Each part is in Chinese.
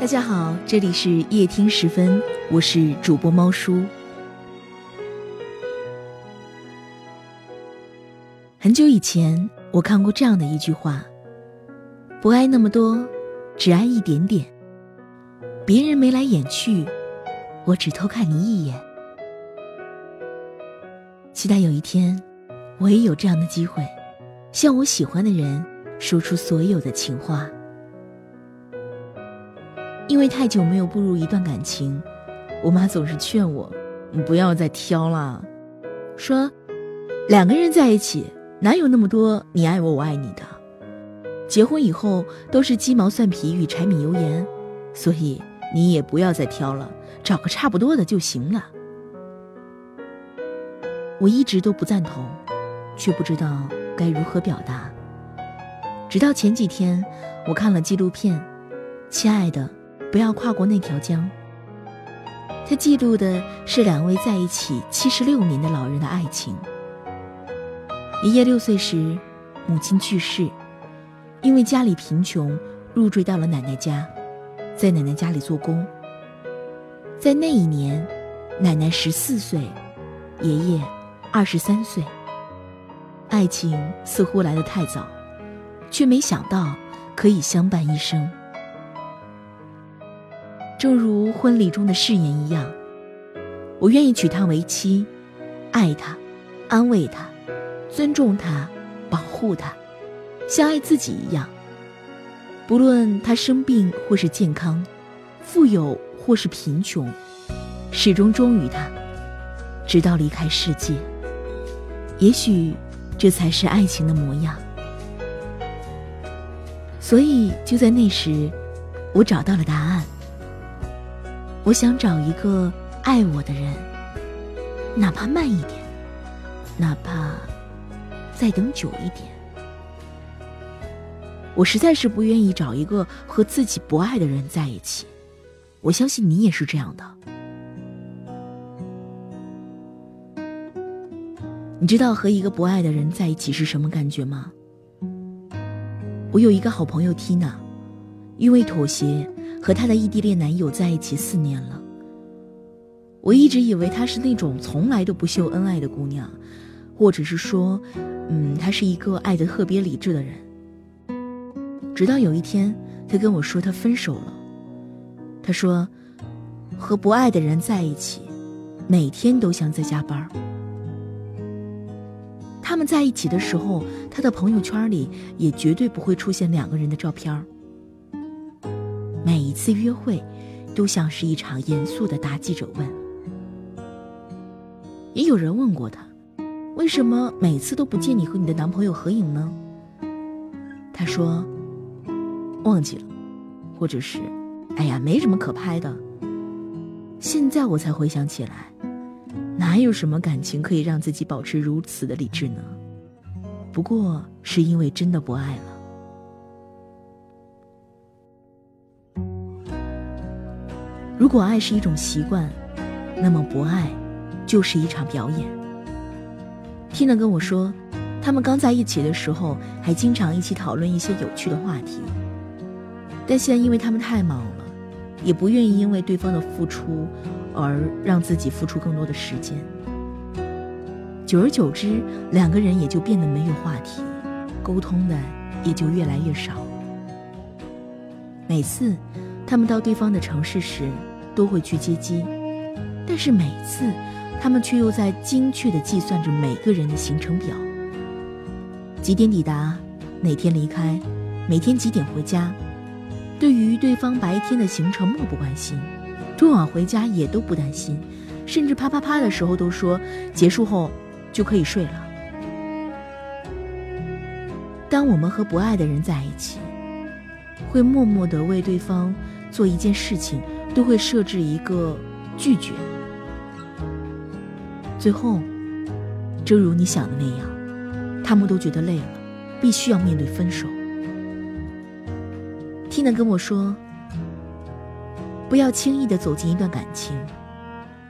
大家好，这里是夜听时分，我是主播猫叔。很久以前，我看过这样的一句话：不爱那么多，只爱一点点。别人眉来眼去，我只偷看你一眼。期待有一天，我也有这样的机会，向我喜欢的人说出所有的情话。因为太久没有步入一段感情，我妈总是劝我，你不要再挑了，说两个人在一起哪有那么多你爱我我爱你的，结婚以后都是鸡毛蒜皮与柴米油盐，所以你也不要再挑了，找个差不多的就行了。我一直都不赞同，却不知道该如何表达。直到前几天，我看了纪录片《亲爱的》。不要跨过那条江。他记录的是两位在一起七十六年的老人的爱情。爷爷六岁时，母亲去世，因为家里贫穷，入赘到了奶奶家，在奶奶家里做工。在那一年，奶奶十四岁，爷爷二十三岁。爱情似乎来得太早，却没想到可以相伴一生。正如婚礼中的誓言一样，我愿意娶她为妻，爱她，安慰她，尊重她，保护她，像爱自己一样。不论她生病或是健康，富有或是贫穷，始终忠于她，直到离开世界。也许，这才是爱情的模样。所以，就在那时，我找到了答案。我想找一个爱我的人，哪怕慢一点，哪怕再等久一点。我实在是不愿意找一个和自己不爱的人在一起。我相信你也是这样的。你知道和一个不爱的人在一起是什么感觉吗？我有一个好朋友 Tina，因为妥协。和她的异地恋男友在一起四年了。我一直以为她是那种从来都不秀恩爱的姑娘，或者是说，嗯，她是一个爱的特别理智的人。直到有一天，她跟我说她分手了。她说，和不爱的人在一起，每天都像在加班。他们在一起的时候，她的朋友圈里也绝对不会出现两个人的照片每一次约会，都像是一场严肃的答记者问。也有人问过他，为什么每次都不见你和你的男朋友合影呢？他说，忘记了，或者是，哎呀，没什么可拍的。现在我才回想起来，哪有什么感情可以让自己保持如此的理智呢？不过是因为真的不爱了。如果爱是一种习惯，那么不爱就是一场表演。Tina 跟我说，他们刚在一起的时候还经常一起讨论一些有趣的话题，但现在因为他们太忙了，也不愿意因为对方的付出而让自己付出更多的时间。久而久之，两个人也就变得没有话题，沟通的也就越来越少。每次。他们到对方的城市时，都会去接机，但是每次，他们却又在精确地计算着每个人的行程表：几点抵达，哪天离开，每天几点回家。对于对方白天的行程漠不关心，多晚回家也都不担心，甚至啪啪啪的时候都说结束后就可以睡了。当我们和不爱的人在一起，会默默地为对方。做一件事情都会设置一个拒绝，最后，正如你想的那样，他们都觉得累了，必须要面对分手。Tina 跟我说：“不要轻易的走进一段感情，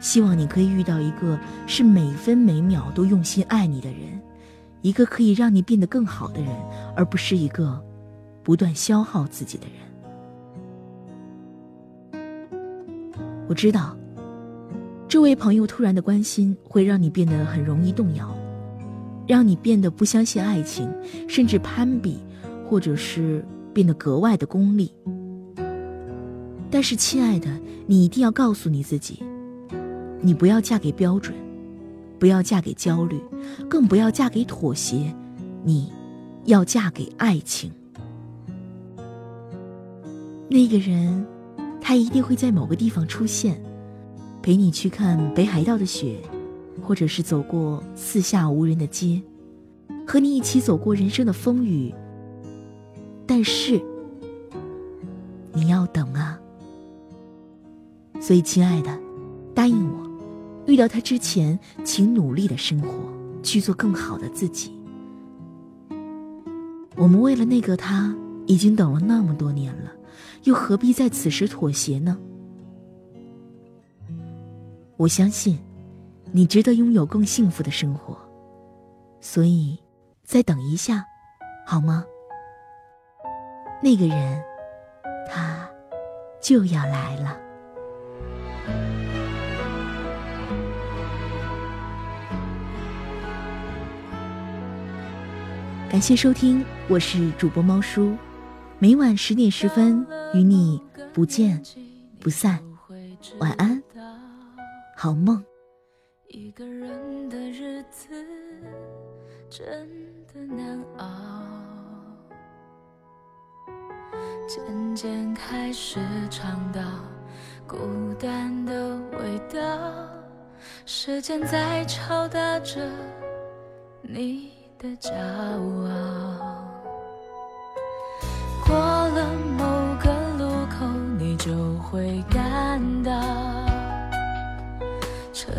希望你可以遇到一个是每分每秒都用心爱你的人，一个可以让你变得更好的人，而不是一个不断消耗自己的人。”我知道，这位朋友突然的关心会让你变得很容易动摇，让你变得不相信爱情，甚至攀比，或者是变得格外的功利。但是，亲爱的，你一定要告诉你自己，你不要嫁给标准，不要嫁给焦虑，更不要嫁给妥协，你要嫁给爱情。那个人。他一定会在某个地方出现，陪你去看北海道的雪，或者是走过四下无人的街，和你一起走过人生的风雨。但是，你要等啊。所以，亲爱的，答应我，遇到他之前，请努力的生活，去做更好的自己。我们为了那个他，已经等了那么多年了。又何必在此时妥协呢？我相信，你值得拥有更幸福的生活，所以，再等一下，好吗？那个人，他就要来了。感谢收听，我是主播猫叔。每晚十点十分，与你不见不散。晚安，好梦。一个人的日子真的难熬，渐渐开始尝到孤单的味道。时间在敲打着你的骄傲。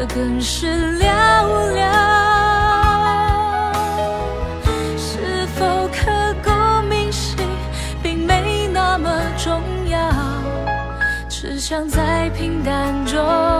的更是寥寥。是否刻骨铭心，并没那么重要，只想在平淡中。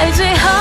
在最好